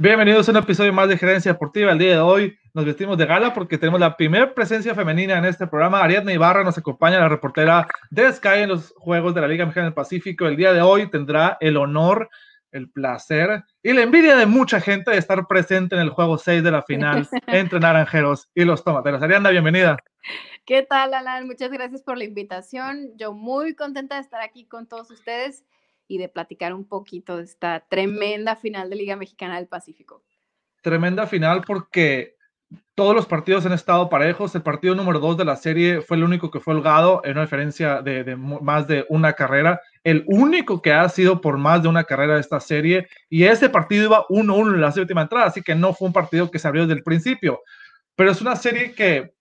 Bienvenidos a un episodio más de Gerencia Deportiva. El día de hoy nos vestimos de gala porque tenemos la primera presencia femenina en este programa. Ariadna Ibarra nos acompaña, la reportera de Sky en los Juegos de la Liga Mexicana del Pacífico. El día de hoy tendrá el honor, el placer y la envidia de mucha gente de estar presente en el juego 6 de la final entre Naranjeros y los Tomateros. Ariadna, bienvenida. ¿Qué tal, Alan? Muchas gracias por la invitación. Yo muy contenta de estar aquí con todos ustedes y de platicar un poquito de esta tremenda final de Liga Mexicana del Pacífico. Tremenda final porque todos los partidos han estado parejos. El partido número dos de la serie fue el único que fue holgado en una diferencia de, más de una carrera. El único que ha sido por más de una carrera de esta serie. Y ese partido iba 1-1 en la séptima entrada, así que no fue un partido que se abrió desde el principio. Pero es una serie que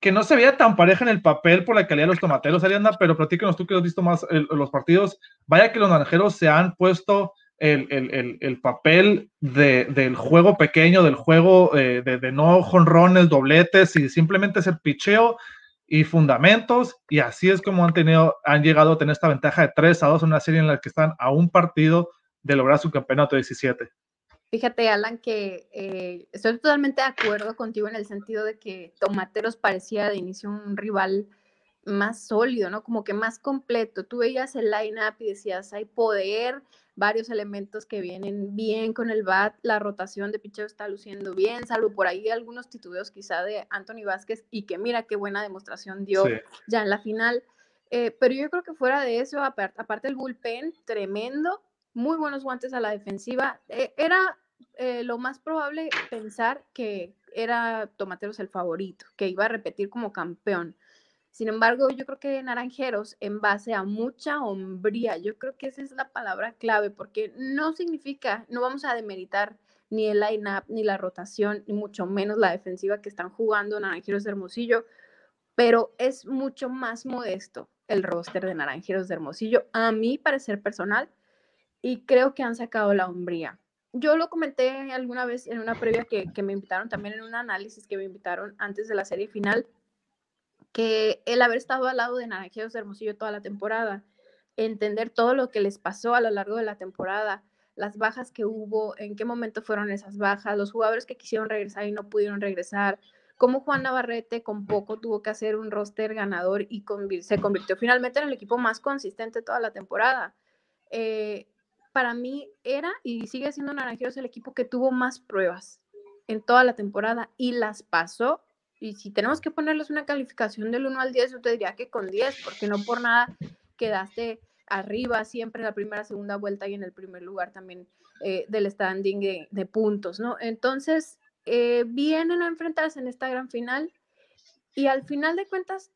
que no se veía tan pareja en el papel por la calidad de los tomateros, Arianda, pero platícanos tú que has visto más los partidos. Vaya que los naranjeros se han puesto el, el, el, papel de, del juego pequeño, del juego eh, de, de, no jonrones, dobletes y simplemente es el picheo y fundamentos. Y así es como han, tenido, han llegado a tener esta ventaja de 3 a 2 en una serie en la que están a un partido de lograr su campeonato 17. Fíjate, Alan, que eh, estoy totalmente de acuerdo contigo en el sentido de que Tomateros parecía de inicio un rival más sólido, ¿no? Como que más completo. Tú veías el line-up y decías, hay poder, varios elementos que vienen bien con el bat, la rotación de picheo está luciendo bien, salvo por ahí algunos titubeos quizá de Anthony Vázquez y que mira qué buena demostración dio ya en la final. Eh, pero yo creo que fuera de eso, aparte, aparte el bullpen, tremendo, muy buenos guantes a la defensiva. Eh, era eh, lo más probable pensar que era Tomateros el favorito, que iba a repetir como campeón. Sin embargo, yo creo que Naranjeros, en base a mucha hombría, yo creo que esa es la palabra clave, porque no significa, no vamos a demeritar ni el line-up, ni la rotación, ni mucho menos la defensiva que están jugando Naranjeros de Hermosillo, pero es mucho más modesto el roster de Naranjeros de Hermosillo, a mi parecer personal, y creo que han sacado la hombría. Yo lo comenté alguna vez en una previa que, me invitaron, también en un análisis que me invitaron antes de la serie final, que el haber estado al lado de Naranjeros Hermosillo toda la temporada, entender todo lo que les pasó a lo largo de la temporada, las bajas que hubo, en qué momento fueron esas bajas, los jugadores que quisieron regresar y no pudieron regresar, cómo Juan Navarrete con poco tuvo que hacer un roster ganador y se convirtió finalmente en el equipo más consistente toda la temporada. Eh, para mí era y sigue siendo Naranjeros el equipo que tuvo más pruebas en toda la temporada y las pasó. Y si tenemos que ponerles una calificación del 1 al 10, yo te diría que con 10, porque no por nada quedaste arriba siempre en la primera, segunda vuelta y en el primer lugar también eh, del standing de, puntos, ¿no? Entonces, eh, vienen a enfrentarse en esta gran final y al final de cuentas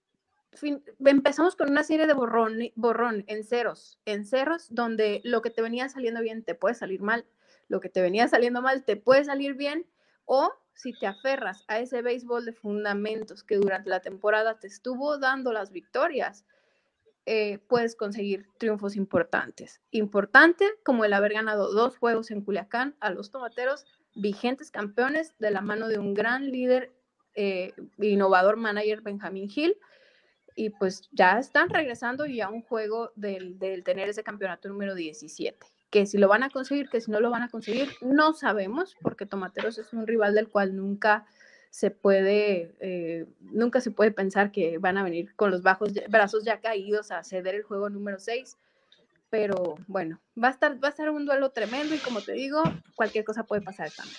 empezamos con una serie de borrón, borrón en ceros, donde lo que te venía saliendo bien te puede salir mal, lo que te venía saliendo mal te puede salir bien, o si te aferras a ese béisbol de fundamentos que durante la temporada te estuvo dando las victorias, eh, puedes conseguir triunfos importantes. Importante como el haber ganado dos juegos en Culiacán a los tomateros, vigentes campeones de la mano de un gran líder, eh, innovador manager Benjamín Hill y pues ya están regresando y a un juego del, tener ese campeonato número 17. Que si lo van a conseguir, que si no lo van a conseguir, no sabemos, porque Tomateros es un rival del cual nunca se puede, eh, nunca se puede pensar que van a venir con los bajos brazos ya caídos a ceder el juego número 6. Pero bueno, va a estar, va a estar un duelo tremendo y como te digo, cualquier cosa puede pasar también.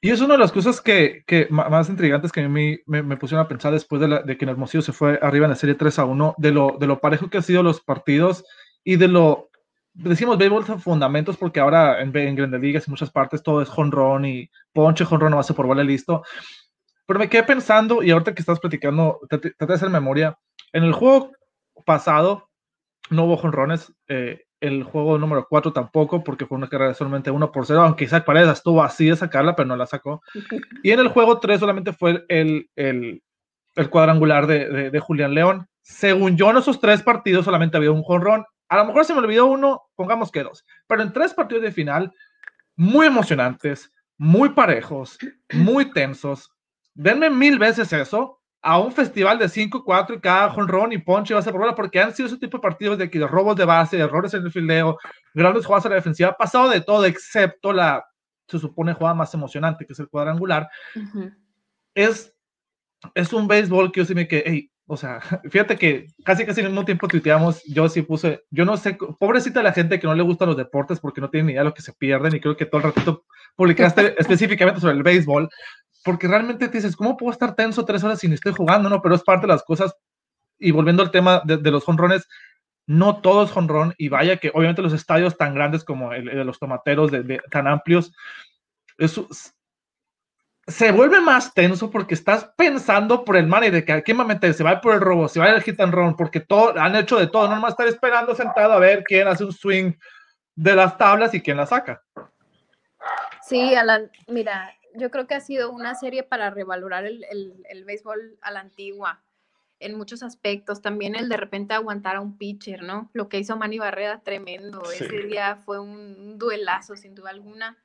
Y es una de las cosas que, más intrigantes que a mí me, me, pusieron a pensar después de, la, de, que Hermosillo se fue arriba en la serie 3 a 1, de lo, de lo parejo que han sido los partidos y de lo, decimos béisbol fundamentos porque ahora en, en grandes ligas y muchas partes todo es jonrón y ponche, jonrón, no hace por bola listo. Pero me quedé pensando y ahorita que estás platicando, traté de hacer memoria, en el juego pasado no hubo jonrones, el juego número 4 tampoco, porque fue una carrera solamente 1 por 0, aunque Isaac Paredes estuvo así de sacarla, pero no la sacó. Y en el juego 3 solamente fue el, el, el cuadrangular de, de, Julián León. Según yo, en esos tres partidos solamente había un jonrón. A lo mejor se me olvidó uno, pongamos que dos. Pero en tres partidos de final, muy emocionantes, muy parejos, muy tensos. Denme mil veces eso a un festival de 5-4 y cada jonrón y ponche va a ser por porque han sido ese tipo de partidos de, de robos de base, errores en el fildeo, grandes jugadas a la defensiva, ha pasado de todo excepto la se supone juega más emocionante, que es el cuadrangular, es, es un béisbol que yo sí me que, hey, o sea, fíjate que casi casi en el mismo tiempo tuiteamos, yo sí puse, yo no sé, pobrecita la gente que no le gustan los deportes porque no tiene ni idea de lo que se pierden y creo que todo el ratito publicaste específicamente sobre el béisbol, porque realmente te dices, ¿cómo puedo estar tenso tres horas sin estoy jugando? No, pero es parte de las cosas. Y volviendo al tema de, los jonrones, no todo es jonrón y vaya que obviamente los estadios tan grandes como el, de los tomateros, de, tan amplios, eso, se vuelve más tenso porque estás pensando por el money de que quién va a meter, se va por el robo, se va el hit and run, porque todo, han hecho de todo, no nomás estar esperando sentado a ver quién hace un swing de las tablas y quién la saca. Sí, Alan, mira, yo creo que ha sido una serie para revalorar el, el, béisbol a la antigua en muchos aspectos. También el de repente aguantar a un pitcher, ¿no? Lo que hizo Manny Barrera, tremendo. Ese día fue un duelazo, sin duda alguna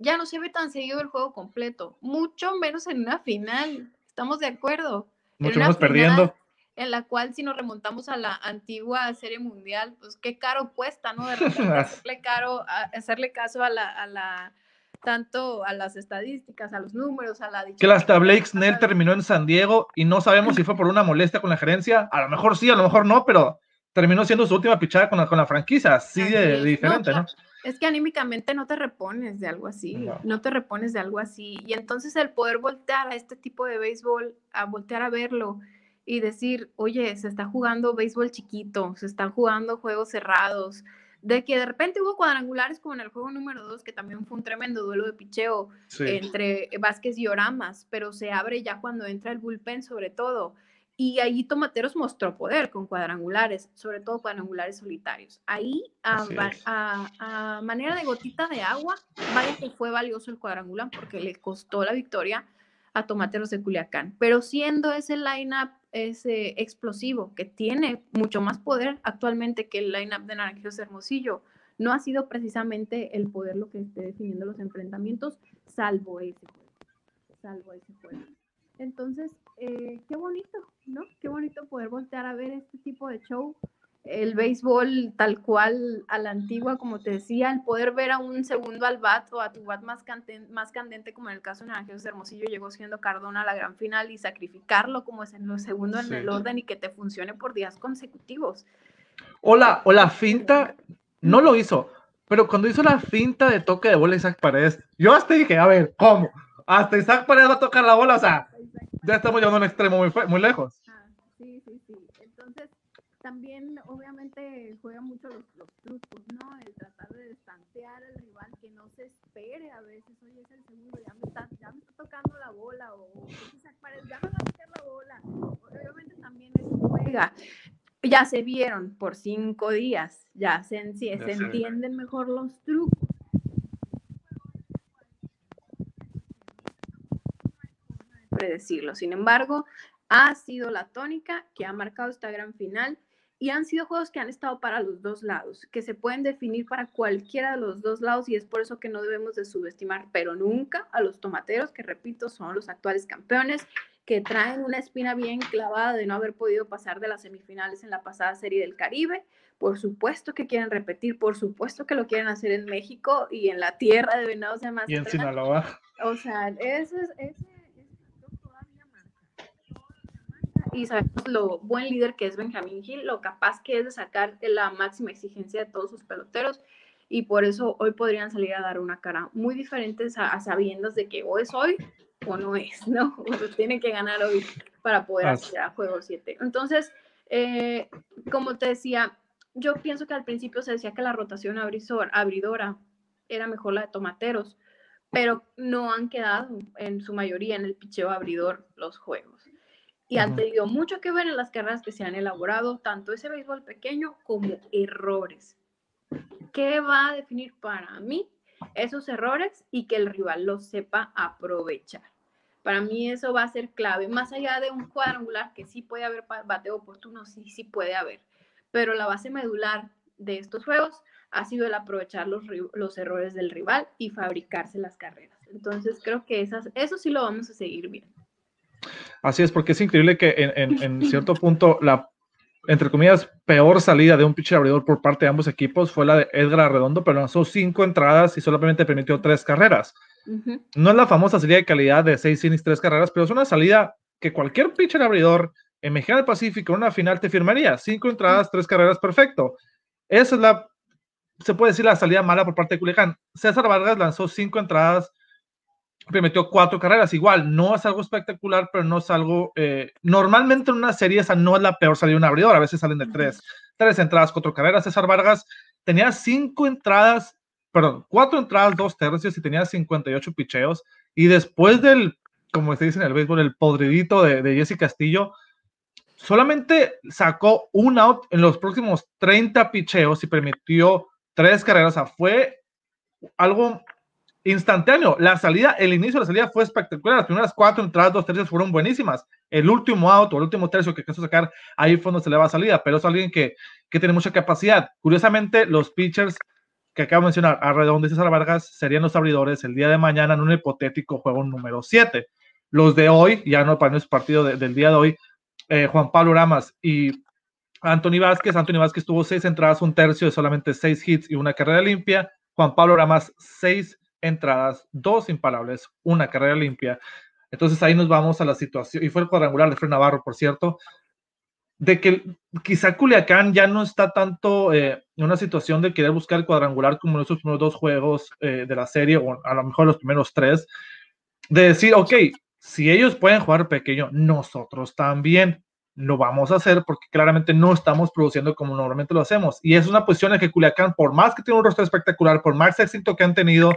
ya no se ve tan seguido el juego completo, mucho menos en una final. Estamos de acuerdo. Mucho menos perdiendo. En la cual, si nos remontamos a la antigua serie mundial, pues qué caro cuesta, ¿no? De hacerle, caro, hacerle caso a la, a la, tanto a las estadísticas, a los números, a la Que hasta Blake Snell terminó en San Diego y no sabemos si fue por una molestia con la gerencia. A lo mejor sí, a lo mejor no, pero terminó siendo su última pichada con la, con la franquicia. Así de diferente, ¿no? Es que anímicamente no te repones de algo así, no. te repones de algo así. Y entonces el poder voltear a este tipo de béisbol, a voltear a verlo y decir, oye, se está jugando béisbol chiquito, se están jugando juegos cerrados, de que de repente hubo cuadrangulares como en el juego número 2, que también fue un tremendo duelo de picheo entre Vázquez y Oramas, pero se abre ya cuando entra el bullpen sobre todo. Y ahí Tomateros mostró poder con cuadrangulares, sobre todo cuadrangulares solitarios. Ahí, a, manera de gotita de agua, vaya que fue valioso el cuadrangular porque le costó la victoria a Tomateros de Culiacán. Pero siendo ese lineup ese explosivo que tiene mucho más poder actualmente que el lineup de Naranjeros Hermosillo, no ha sido precisamente el poder lo que esté definiendo los enfrentamientos, salvo ese. Salvo ese juego. Entonces, eh, qué bonito, ¿no? Qué bonito poder voltear a ver este tipo de show. El béisbol tal cual a la antigua, como te decía, el poder ver a un segundo al bat o a tu bat más, más candente, como en el caso de Ángeles Hermosillo, llegó siendo Cardona a la gran final y sacrificarlo como es en los segundos en el orden y que te funcione por días consecutivos. O la, o la finta, no lo hizo, pero cuando hizo la finta de toque de bola Isaac Paredes, yo hasta dije, a ver, ¿cómo? Hasta Isaac Paredes va a tocar la bola, o sea, ya estamos llegando a un extremo muy, muy lejos. Ah, sí, sí, sí. Entonces, también obviamente juega mucho los, los, trucos, ¿no? El tratar de destantear al rival, que no se espere a veces, oye, es el segundo, ya me está, ya me está tocando la bola, o, ya me va a tocar la bola. Obviamente también eso juega. Ya se vieron por cinco días, ya se, se entienden mejor los trucos predecirlo. Sin embargo, ha sido la tónica que ha marcado esta gran final y han sido juegos que han estado para los dos lados, que se pueden definir para cualquiera de los dos lados y es por eso que no debemos de subestimar, pero nunca a los tomateros, que repito, son los actuales campeones, que traen una espina bien clavada de no haber podido pasar de las semifinales en la pasada serie del Caribe. Por supuesto que quieren repetir, por supuesto que lo quieren hacer en México y en la tierra de Venados de Y en Sinaloa. O sea, eso es y sabemos lo buen líder que es Benjamín Gil, lo capaz que es de sacar la máxima exigencia de todos sus peloteros y por eso hoy podrían salir a dar una cara muy diferente a, sabiendas de que o es hoy o no es, ¿no? O tienen que ganar hoy para poder hacer a juego 7. Entonces, eh, como te decía, yo pienso que al principio se decía que la rotación abridora era mejor la de tomateros, pero no han quedado en su mayoría en el picheo abridor los juegos y han tenido mucho que ver en las carreras que se han elaborado, tanto ese béisbol pequeño como errores. ¿Qué va a definir para mí esos errores y que el rival los sepa aprovechar? Para mí eso va a ser clave, más allá de un cuadrangular que sí puede haber bateo oportuno, sí, sí puede haber, pero la base medular de estos juegos ha sido el aprovechar los, los errores del rival y fabricarse las carreras. Entonces creo que esas, eso sí lo vamos a seguir viendo. Así es, porque es increíble que en, cierto punto la, entre comillas, peor salida de un pitcher abridor por parte de ambos equipos fue la de Edgar Arredondo, pero lanzó cinco entradas y solamente permitió tres carreras. No es la famosa salida de calidad de seis innings, tres carreras, pero es una salida que cualquier pitcher abridor en Mexicana del Pacífico en una final te firmaría. Cinco entradas, tres carreras, perfecto. Esa es la, se puede decir, la salida mala por parte de Culiacán. César Vargas lanzó cinco entradas, metió cuatro carreras. Igual, no es algo espectacular, pero no es algo. Eh, normalmente en una serie esa no es la peor salida de un abridor. A veces salen de tres, tres entradas, cuatro carreras. César Vargas tenía cinco entradas, perdón, cuatro entradas, dos tercios y tenía 58 picheos. Y después del, como se dice en el béisbol, el podridito de, de Jesse Castillo, solamente sacó un out en los próximos 30 picheos y permitió tres carreras. O sea, fue algo instantáneo. La salida, el inicio de la salida fue espectacular. Las primeras cuatro entradas, dos tercios fueron buenísimas. El último auto, el último tercio que quiso sacar, ahí fue donde se le va a salida, pero es alguien que, que tiene mucha capacidad. Curiosamente, los pitchers que acabo de mencionar, Arredondo y César Vargas, serían los abridores el día de mañana en un hipotético juego número 7. Los de hoy, ya no para nuestro partido del día de hoy, eh, Juan Pablo Ramas y Anthony Vázquez. Anthony Vázquez tuvo seis entradas, un tercio de solamente seis hits y una carrera limpia. Juan Pablo Ramas, seis entradas, dos imparables, una carrera limpia. Entonces ahí nos vamos a la situación, y fue el cuadrangular de Fred Navarro, por cierto, de que quizá Culiacán ya no está tanto eh, en una situación de querer buscar el cuadrangular como en esos primeros dos juegos eh, de la serie, o a lo mejor los primeros tres, de decir, ok, si ellos pueden jugar pequeño, nosotros también lo vamos a hacer porque claramente no estamos produciendo como normalmente lo hacemos. Y es una posición en que Culiacán, por más que tiene un rostro espectacular, por más éxito que han tenido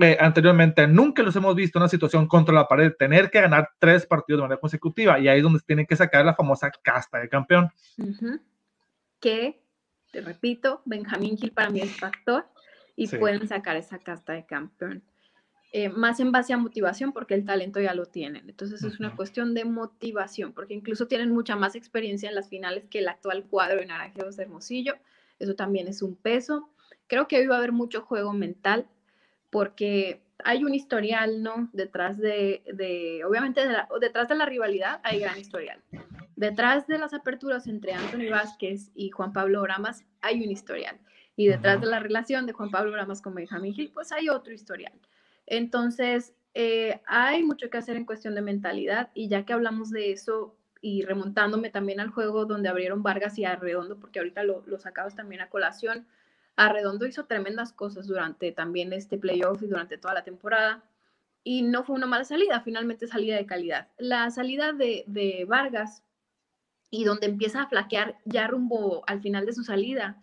eh, anteriormente, nunca los hemos visto en una situación contra la pared, tener que ganar tres partidos de manera consecutiva. Y ahí es donde tienen que sacar la famosa casta de campeón. Que, te repito, Benjamín Gil para mí es factor y pueden sacar esa casta de campeón. Eh, más en base a motivación porque el talento ya lo tienen. Entonces es una cuestión de motivación porque incluso tienen mucha más experiencia en las finales que el actual cuadro de Naranjeros de Hermosillo. Eso también es un peso. Creo que hoy va a haber mucho juego mental porque hay un historial, ¿no? Detrás de, de obviamente, detrás de la rivalidad hay gran historial. Detrás de las aperturas entre Anthony Vázquez y Juan Pablo Bramas hay un historial. Y detrás de la relación de Juan Pablo Bramas con Benjamín Gil, pues hay otro historial. Entonces, eh, hay mucho que hacer en cuestión de mentalidad y ya que hablamos de eso y remontándome también al juego donde abrieron Vargas y Arredondo, porque ahorita lo, lo sacabas también a colación, Arredondo hizo tremendas cosas durante también este playoff y durante toda la temporada y no fue una mala salida, finalmente salida de calidad. La salida de, de Vargas y donde empieza a flaquear ya rumbo al final de su salida,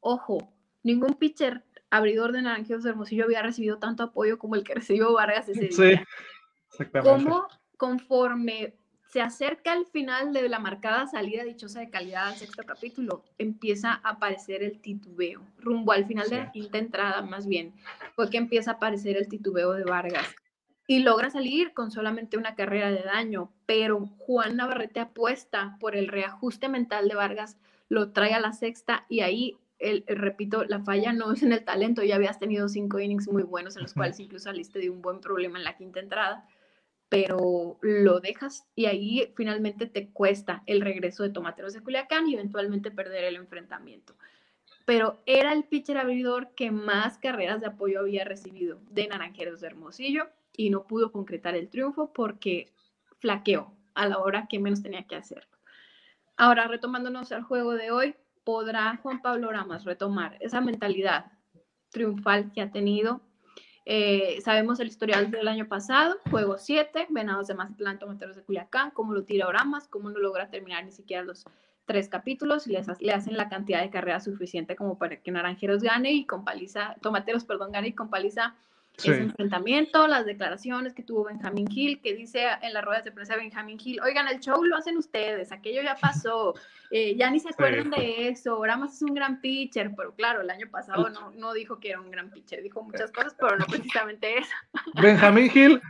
ojo, ningún pitcher abridor de Naranjeros de Hermosillo había recibido tanto apoyo como el que recibió Vargas ese día. Sí, exactamente. Como conforme se acerca al final de la marcada salida dichosa de calidad al sexto capítulo, empieza a aparecer el titubeo. Rumbo al final de la quinta entrada, más bien, fue que empieza a aparecer el titubeo de Vargas. Y logra salir con solamente una carrera de daño, pero Juan Navarrete apuesta por el reajuste mental de Vargas, lo trae a la sexta y ahí el, repito, la falla no es en el talento, ya habías tenido cinco innings muy buenos en los cuales incluso saliste de un buen problema en la quinta entrada, pero lo dejas y ahí finalmente te cuesta el regreso de Tomateros de Culiacán y eventualmente perder el enfrentamiento. Pero era el pitcher abridor que más carreras de apoyo había recibido de Naranjeros de Hermosillo y no pudo concretar el triunfo porque flaqueó a la hora que menos tenía que hacerlo. Ahora, retomándonos al juego de hoy, podrá Juan Pablo Ramas retomar esa mentalidad triunfal que ha tenido. Eh, sabemos el historial del año pasado, juego 7, Venados de Mazatlán, Tomateros de Culiacán, cómo lo tira Oramas, cómo no logra terminar ni siquiera los tres capítulos y les, le hacen la cantidad de carreras suficiente como para que Naranjeros gane y con paliza, Tomateros, perdón, gane y con paliza ese enfrentamiento, las declaraciones que tuvo Benjamín Hill, que dice en las ruedas de prensa Benjamín Hill, oigan, el show lo hacen ustedes, aquello ya pasó, eh, ya ni se acuerdan de eso, Oramas es un gran pitcher, pero claro, el año pasado no, no dijo que era un gran pitcher, dijo muchas cosas, pero no precisamente eso. Benjamín Hill,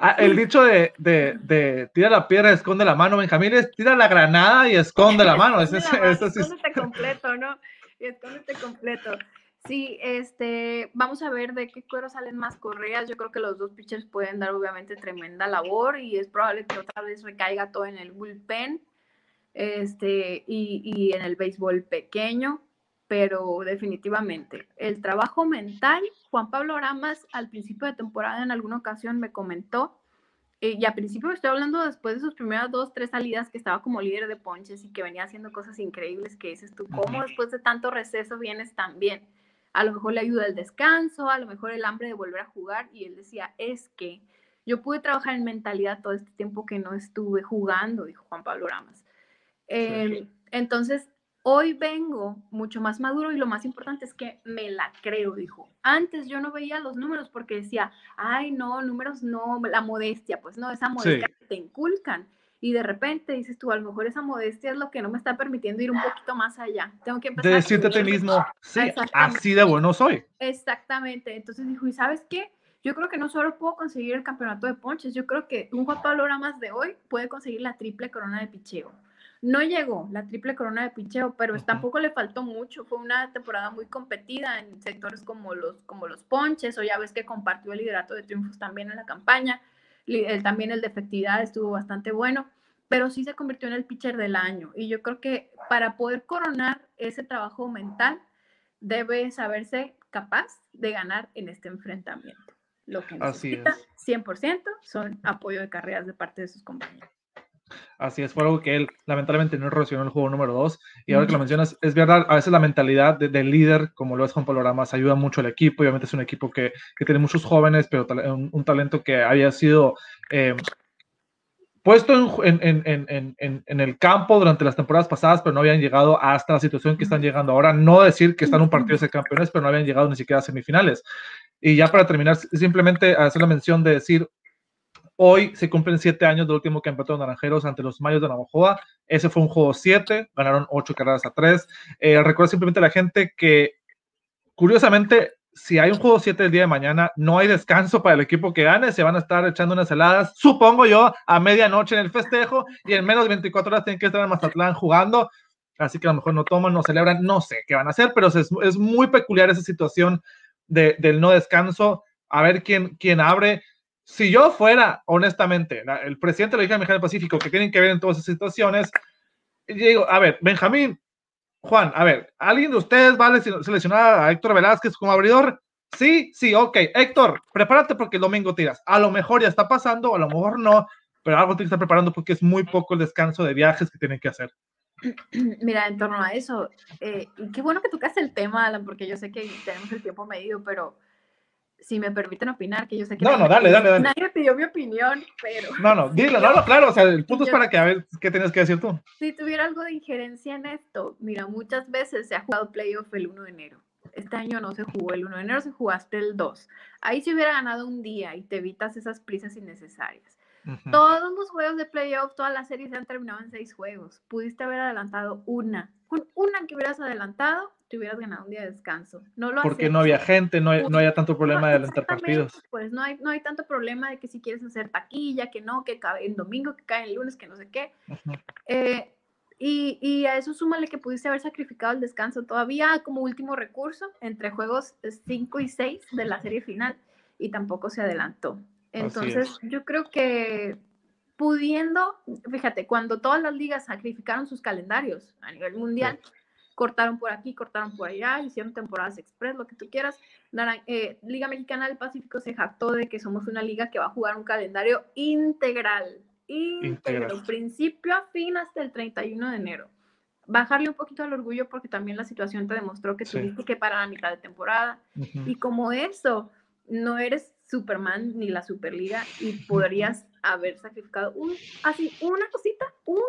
ah, el dicho de, de, de, tira la piedra, esconde la mano, Benjamín es tira la granada y esconde la mano. Ese, escóndete completo, ¿no? Escóndete completo. Sí, este, vamos a ver de qué cuero salen más correas. Yo creo que los dos pitchers pueden dar obviamente tremenda labor y es probable que otra vez recaiga todo en el bullpen. este, y, y en el béisbol pequeño, pero definitivamente el trabajo mental, Juan Pablo Ramas al principio de temporada en alguna ocasión me comentó, eh, y al principio estoy hablando después de sus primeras dos, tres salidas que estaba como líder de ponches y que venía haciendo cosas increíbles que dices tú, ¿cómo después de tanto receso vienes tan bien? A lo mejor le ayuda el descanso, a lo mejor el hambre de volver a jugar y él decía, es que yo pude trabajar en mentalidad todo este tiempo que no estuve jugando, dijo Juan Pablo Ramas. Em, entonces, Hoy vengo mucho más maduro y lo más importante es que me la creo, dijo. Antes yo no veía los números porque decía, ay, no, números no, la modestia, pues no, esa modestia que te inculcan. Y de repente dices tú, a lo mejor esa modestia es lo que no me está permitiendo ir un poquito más allá. Tengo que empezar. De decirte a ti mismo, sí, así de bueno soy. Exactamente. Entonces dijo, ¿y sabes qué? Yo creo que no solo puedo conseguir el campeonato de ponches, yo creo que un Juan Pablo más de hoy puede conseguir la triple corona de picheo. No llegó la triple corona de picheo, pero tampoco le faltó mucho. Fue una temporada muy competida en sectores como los, como los ponches, o ya ves que compartió el liderato de triunfos también en la campaña. También el de efectividad estuvo bastante bueno, pero sí se convirtió en el pitcher del año. Y yo creo que para poder coronar ese trabajo mental, debe saberse capaz de ganar en este enfrentamiento. Lo que necesita 100% son apoyo de carreras de parte de sus compañeros. Así es, fue algo que él lamentablemente no relacionó el juego número 2. Y ahora que lo mencionas, es verdad, a veces la mentalidad del líder, como lo es Juan Pablo Ramas, ayuda mucho al equipo. Obviamente es un equipo que, que tiene muchos jóvenes, pero un, talento que había sido eh, puesto en, en, en, en, el campo durante las temporadas pasadas, pero no habían llegado hasta la situación que están llegando ahora. No decir que están un partido de campeones, pero no habían llegado ni siquiera a semifinales. Y ya para terminar, simplemente hacer la mención de decir, Hoy se cumplen siete años del último campeonato de Naranjeros ante los Mayos de Navajoa. Ese fue un juego siete, ganaron ocho carreras a tres. Eh, simplemente a la gente que, curiosamente, si hay un juego 7 el día de mañana, no hay descanso para el equipo que gane, se van a estar echando unas heladas, supongo yo, a medianoche en el festejo y en menos de 24 horas tienen que estar en Mazatlán jugando, así que a lo mejor no toman, no celebran, no sé qué van a hacer, pero es, muy peculiar esa situación de, del no descanso, a ver quién, quién abre si yo fuera, honestamente, el presidente de la Liga Mexicana del Pacífico, que tienen que ver en todas esas situaciones, digo, a ver, Benjamín, Juan, a ver, ¿alguien de ustedes va a seleccionar a Héctor Velázquez como abridor? Sí, sí, ok. Héctor, prepárate porque el domingo tiras. A lo mejor ya está pasando, a lo mejor no, pero algo tiene que estar preparando porque es muy poco el descanso de viajes que tienen que hacer. Mira, en torno a eso, eh, qué bueno que tocaste el tema, Alan, porque yo sé que tenemos el tiempo medido, pero si me permiten opinar, que yo sé que... No, no, dale, dale, dale. Nadie pidió mi opinión, pero... No, no, dilo, no, no, claro, o sea, el punto es para que a ver qué tienes que decir tú. Si tuviera algo de injerencia en esto, mira, muchas veces se ha jugado playoff el 1 de enero. Este año no se jugó el 1 de enero, se jugaste el 2. Ahí se hubiera ganado un día y te evitas esas prisas innecesarias. Todos los juegos de playoff, todas las series se han terminado en seis juegos. Pudiste haber adelantado una. Con una que hubieras adelantado, te hubieras ganado un día de descanso. No lo Porque no había gente, no, no había tanto problema de adelantar partidos. Pues no hay, no hay tanto problema de que si quieres hacer taquilla, que no, que cae en domingo, que cae en lunes, que no sé qué. Eh, y, y, a eso súmale que pudiste haber sacrificado el descanso todavía como último recurso entre juegos 5 y 6 de la serie final y tampoco se adelantó. Entonces, yo creo que pudiendo, fíjate, cuando todas las ligas sacrificaron sus calendarios a nivel mundial, cortaron por aquí, cortaron por allá, hicieron temporadas express, lo que tú quieras. Eh, liga Mexicana del Pacífico se jactó de que somos una liga que va a jugar un calendario integral, íntegro, principio a fin hasta el 31 de enero. Bajarle un poquito al orgullo porque también la situación te demostró que tuviste que parar a mitad de temporada. Y como eso, no eres Superman ni la Superliga y podrías haber sacrificado un, así una cosita, un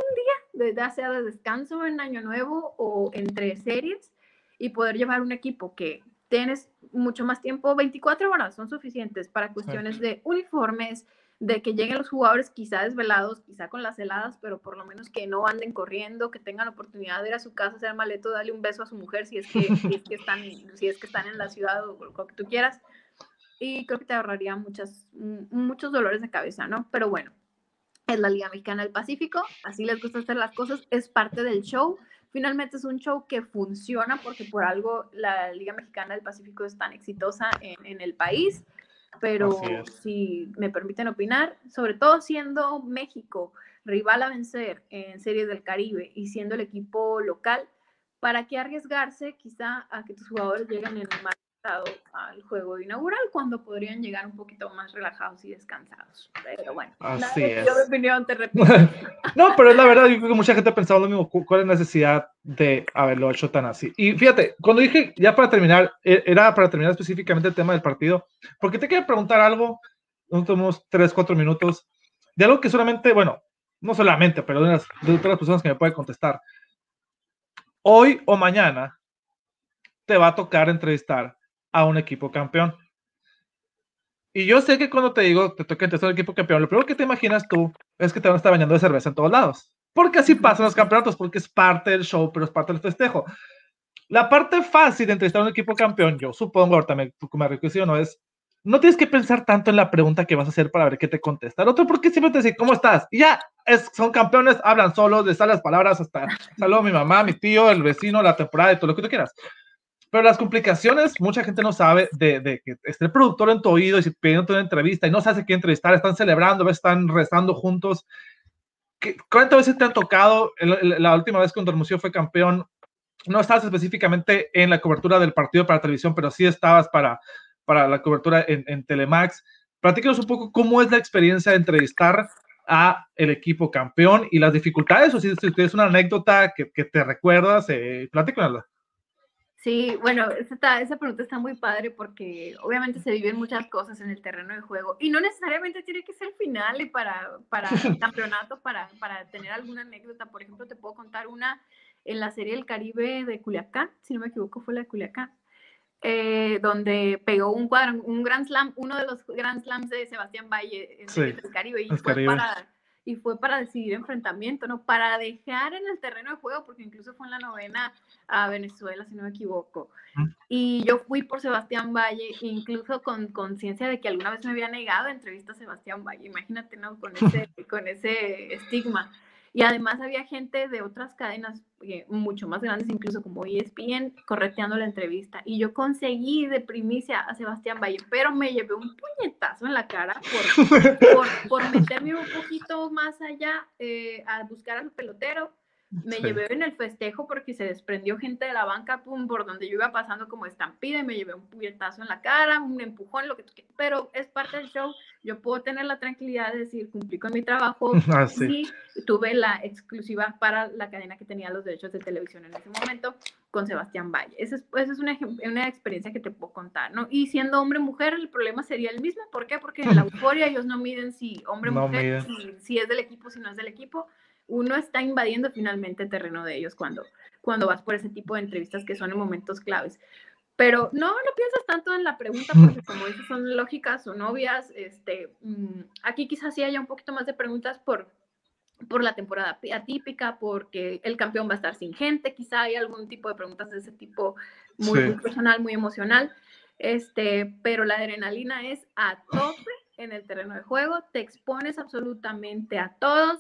día, ya sea de descanso en Año Nuevo o entre series y poder llevar un equipo que tienes mucho más tiempo, 24 horas son suficientes para cuestiones de uniformes, de que lleguen los jugadores quizá desvelados, quizá con las heladas, pero por lo menos que no anden corriendo, que tengan oportunidad de ir a su casa, hacer maleto, darle un beso a su mujer si es que, si es que, están, si es que están en la ciudad o lo que tú quieras y creo que te ahorraría muchas, muchos dolores de cabeza, ¿no? Pero bueno, es la Liga Mexicana del Pacífico, así les gusta hacer las cosas, es parte del show. Finalmente es un show que funciona porque por algo la Liga Mexicana del Pacífico es tan exitosa en, en el país, pero si me permiten opinar, sobre todo siendo México rival a vencer en Series del Caribe y siendo el equipo local, ¿para qué arriesgarse quizá a que tus jugadores lleguen en un mal al juego inaugural cuando podrían llegar un poquito más relajados y descansados. Pero bueno, así es. Yo opinión, te repito. no, pero es la verdad, yo creo que mucha gente ha pensado lo mismo, cuál es la necesidad de haberlo hecho tan así. Y fíjate, cuando dije, ya para terminar, e, era para terminar específicamente el tema del partido, porque te quiero preguntar algo, unos 3, 4 minutos, de algo que solamente, bueno, no solamente, pero de, de otras personas que me pueden contestar. Hoy o mañana te va a tocar entrevistar a un equipo campeón. Y yo sé que cuando te digo, te toca entrar un equipo campeón, lo primero que te imaginas tú es que te van a estar bañando de cerveza en todos lados. Porque así pasan los campeonatos, porque es parte del show, pero es parte del festejo. La parte fácil de entrevistar a un equipo campeón, yo supongo, ahorita me, me no es, no tienes que pensar tanto en la pregunta que vas a hacer para ver qué te contesta. El otro, porque siempre te dice, ¿cómo estás? Y ya, es, son campeones, hablan solos, les salen las palabras hasta, saludo a mi mamá, mi tío, el vecino, la temporada, y todo lo que tú quieras. Pero las complicaciones, mucha gente no sabe de, que esté el productor en tu oído y pidiendo una entrevista y no sabe qué entrevistar, están celebrando, están rezando juntos. ¿Cuántas veces te han tocado? La última vez que Hermosillo fue campeón, no estabas específicamente en la cobertura del partido para televisión, pero sí estabas para, para la cobertura en, en Telemax. Platícanos un poco cómo es la experiencia de entrevistar a el equipo campeón y las dificultades, o si, es una anécdota que, que te recuerdas, eh, platícanosla. Sí, bueno, esa, esa pregunta está muy padre porque obviamente se viven muchas cosas en el terreno de juego y no necesariamente tiene que ser final y para, para el campeonato, para, para tener alguna anécdota. Por ejemplo, te puedo contar una en la Serie del Caribe de Culiacán, si no me equivoco fue la de Culiacán, eh, donde pegó un cuadro, un Grand Slam, uno de los Grand Slams de Sebastián Valle en el Caribe y fue para y fue para decidir enfrentamiento, ¿no? Para dejar en el terreno de juego, porque incluso fue en la novena a Venezuela, si no me equivoco. Y yo fui por Sebastián Valle, incluso con conciencia de que alguna vez me había negado entrevista a Sebastián Valle, imagínate, ¿no? Con ese, con ese estigma. Y además había gente de otras cadenas eh, mucho más grandes, incluso como ESPN, correteando la entrevista. Y yo conseguí de primicia a Sebastián Valle, pero me llevé un puñetazo en la cara por, por, por meterme un poquito más allá eh, a buscar al pelotero me llevé en el festejo porque se desprendió gente de la banca, pum, por donde yo iba pasando como estampida y me llevé un puñetazo en la cara, un empujón, lo que tú quieras. Pero es parte del show. Yo puedo tener la tranquilidad de decir, cumplí con mi trabajo. Ah, sí. tuve la exclusiva para la cadena que tenía los derechos de televisión en ese momento con Sebastián Valle. Esa es, esa es una, una, experiencia que te puedo contar, ¿no? Y siendo hombre mujer, el problema sería el mismo. ¿Por qué? Porque en la euforia ellos no miden si hombre mujer, si, si es del equipo, si no es del equipo uno está invadiendo finalmente el terreno de ellos cuando, cuando vas por ese tipo de entrevistas que son en momentos claves. Pero no, no piensas tanto en la pregunta porque como dices son lógicas o novias. Este, mm, aquí quizás sí haya un poquito más de preguntas por, por la temporada atípica, porque el campeón va a estar sin gente, quizá hay algún tipo de preguntas de ese tipo muy, personal, muy emocional. Este, pero la adrenalina es a tope en el terreno de juego, te expones absolutamente a todos,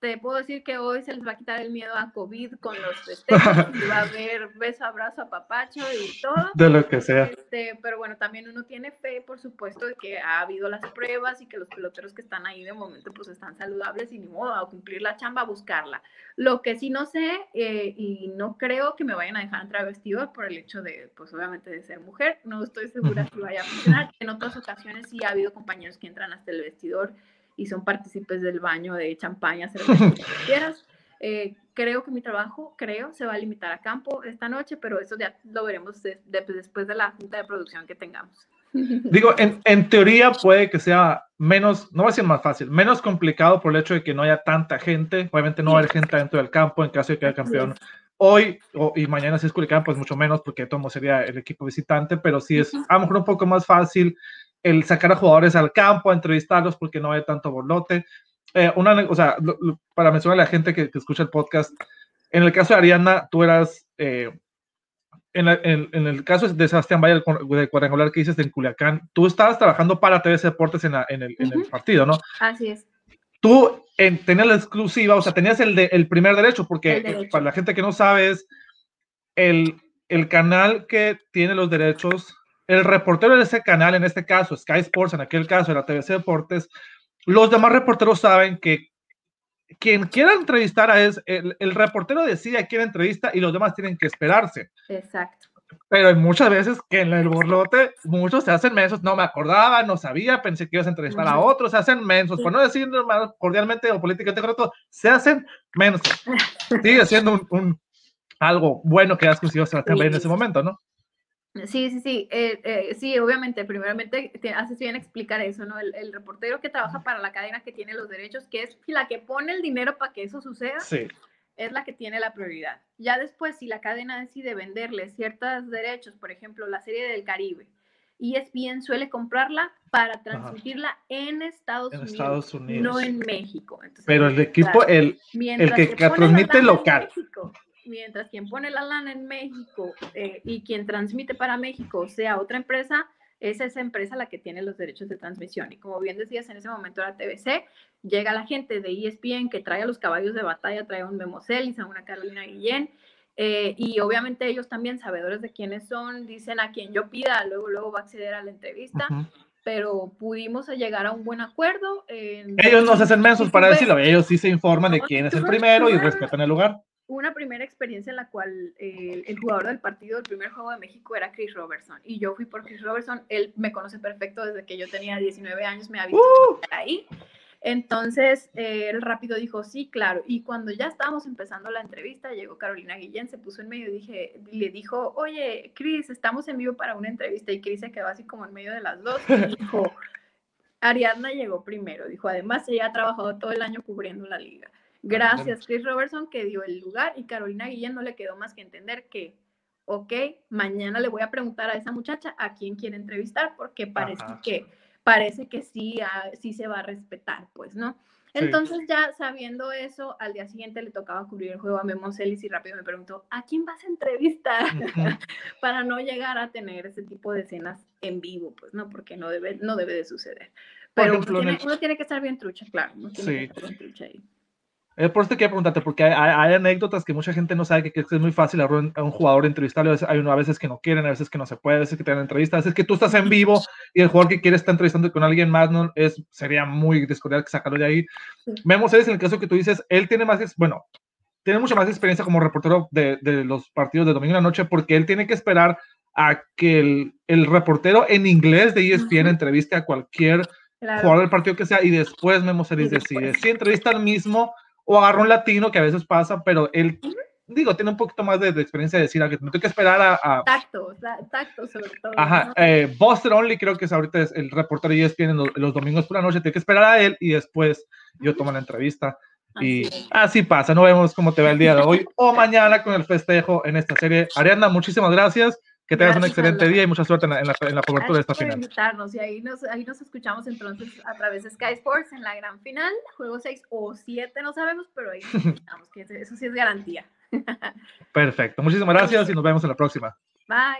te puedo decir que hoy se les va a quitar el miedo a COVID con los festejos, y va a haber beso, abrazo, a papacho y todo. De lo que sea. Este, pero bueno, también uno tiene fe, por supuesto, de que ha habido las pruebas y que los peloteros que están ahí de momento pues están saludables y ni modo a cumplir la chamba, a buscarla. Lo que sí no sé eh, y no creo que me vayan a dejar entrar vestido por el hecho de, pues obviamente de ser mujer, no estoy segura si vaya a funcionar. En otras ocasiones sí ha habido compañeros que entran hasta el vestidor y son partícipes del baño de champaña, cerveza, quieras. Eh, creo que mi trabajo, creo, se va a limitar a campo esta noche, pero eso ya lo veremos después de la junta de producción que tengamos. Digo, en, en, teoría puede que sea menos, no va a ser más fácil, menos complicado por el hecho de que no haya tanta gente. Obviamente no va a haber gente dentro del campo en caso de que haya campeón. Hoy y mañana si es Culiacán, pues mucho menos, porque Tomo sería el equipo visitante, pero sí es a lo mejor un poco más fácil el sacar a jugadores al campo, a entrevistarlos porque no hay tanto borlote. Eh, una, o sea, para mencionar a la gente que, escucha el podcast, en el caso de Ariana, tú eras, eh, en, el caso de Sebastián Valle, del cuadrangular que dices en Culiacán, tú estabas trabajando para TVC Deportes en, el, partido, ¿no? Así es. Tú tenías la exclusiva, o sea, tenías el, de, el primer derecho, porque para la gente que no sabe, es el, el canal que tiene los derechos el reportero de ese canal, en este caso Sky Sports, en aquel caso era TVC Deportes, los demás reporteros saben que quien quiera entrevistar a es el, el reportero decide a quién entrevista y los demás tienen que esperarse. Exacto. Pero hay muchas veces que en el borlote muchos se hacen mensos, no me acordaba, no sabía, pensé que ibas a entrevistar a otros, se hacen mensos, por no decir más cordialmente o políticamente correcto, se hacen mensos. Sigue siendo un, un algo bueno que has conseguido hacer en ese momento, ¿no? Sí, sí, sí, eh, eh, sí, obviamente, primeramente te haces bien explicar eso, ¿no? El, el, reportero que trabaja para la cadena que tiene los derechos, que es la que pone el dinero para que eso suceda, sí. es la que tiene la prioridad. Ya después, si la cadena decide venderle ciertos derechos, por ejemplo, la serie del Caribe, y es bien suele comprarla para transmitirla en Estados, en Unidos, Estados, Unidos, no en México. Entonces, Pero el equipo, el, el que, que transmite local. México, mientras quien pone la lana en México eh, y quien transmite para México sea otra empresa, es esa empresa la que tiene los derechos de transmisión. Y como bien decías, en ese momento era TBC, llega la gente de ESPN que trae a los caballos de batalla, trae a un Memo Celis, a una Carolina Guillén, eh, y obviamente ellos también, sabedores de quiénes son, dicen a quien yo pida, luego, luego va a acceder a la entrevista. Uh -huh. Pero pudimos llegar a un buen acuerdo. Ellos no se hacen mensos para decirlo, ellos sí se informan de quién es el primero y respetan el lugar una primera experiencia en la cual eh, el jugador del partido del primer juego de México era Chris Robertson y yo fui por Chris Robertson, él me conoce perfecto desde que yo tenía 19 años, me había visto uh. ahí. Entonces, eh, él rápido dijo, sí, claro. Y cuando ya estábamos empezando la entrevista, llegó Carolina Guillén, se puso en medio y dije, le dijo, oye, Chris, estamos en vivo para una entrevista. Y Chris se quedó así como en medio de las dos y dijo, Ariadna llegó primero. Dijo, además, ella ha trabajado todo el año cubriendo la liga. Gracias, Chris Robertson, que dio el lugar y Carolina Guillén no le quedó más que entender que, ok, mañana le voy a preguntar a esa muchacha a quién quiere entrevistar porque parece Ajá. que parece que sí, sí se va a respetar, pues, ¿no? Entonces ya sabiendo eso, al día siguiente le tocaba cubrir el juego a Memo Celis y rápido me preguntó, ¿a quién vas a entrevistar? Uh -huh. Para no llegar a tener ese tipo de escenas en vivo, pues, ¿no? Porque no debe, no debe de suceder. Pero ejemplo, uno, tiene, el... uno, tiene, que estar bien trucha, claro. Uno tiene sí. que estar bien trucha ahí. Por eso te quiero preguntarte, porque hay, hay, anécdotas que mucha gente no sabe que, que es muy fácil a un, a un jugador entrevistarlo. Hay uno a veces que no quieren, a veces que no se puede, a veces que te dan entrevistas, a veces que tú estás en vivo y el jugador que quiere estar entrevistando con alguien más no, es, sería muy descordial que sacarlo de ahí. Sí. Vemos, en el caso que tú dices, él tiene más, bueno, tiene mucha más experiencia como reportero de, de los partidos de domingo en la noche porque él tiene que esperar a que el, el reportero en inglés de ESPN uh -huh. entreviste a cualquier claro. jugador del partido que sea y después Memo Celis decide si entrevista al mismo o agarra un latino que a veces pasa, pero él, uh -huh. digo, tiene un poquito más de, de experiencia de decir, a que me tengo que esperar a... a... Tacto, tacto sobre todo. Ajá, ¿no? eh, Buster Only creo que es ahorita es el reportero y ESPN los, los, domingos por la noche, tengo que esperar a él y después yo tomo la entrevista. Y así, así, pasa, no vemos cómo te va el día de hoy o mañana con el festejo en esta serie. Ariana, muchísimas gracias. Que tengas Gracias, un excelente día y mucha suerte en la, en la, en la cobertura de esta final. invitarnos y ahí nos, ahí nos escuchamos entonces a través de Sky Sports en la gran final, juego 6 o 7, no sabemos, pero ahí nos escuchamos, que eso sí es garantía. Perfecto, muchísimas gracias y nos vemos en la próxima. Bye.